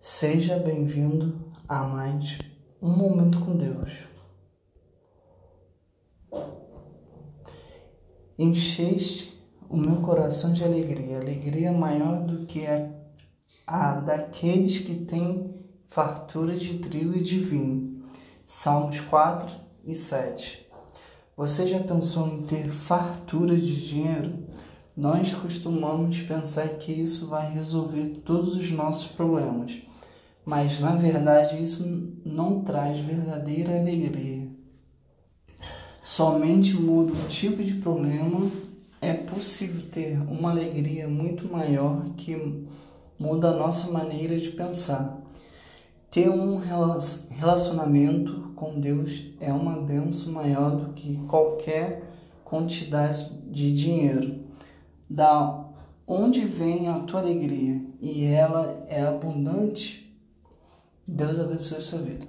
Seja bem-vindo a mais um momento com Deus. Encheis o meu coração de alegria, alegria maior do que a, a daqueles que têm fartura de trigo e de vinho. Salmos 4 e 7. Você já pensou em ter fartura de dinheiro? Nós costumamos pensar que isso vai resolver todos os nossos problemas, mas na verdade isso não traz verdadeira alegria. Somente muda o tipo de problema é possível ter uma alegria muito maior que muda a nossa maneira de pensar. Ter um relacionamento com Deus é uma benção maior do que qualquer quantidade de dinheiro. Da onde vem a tua alegria e ela é abundante, Deus abençoe a sua vida.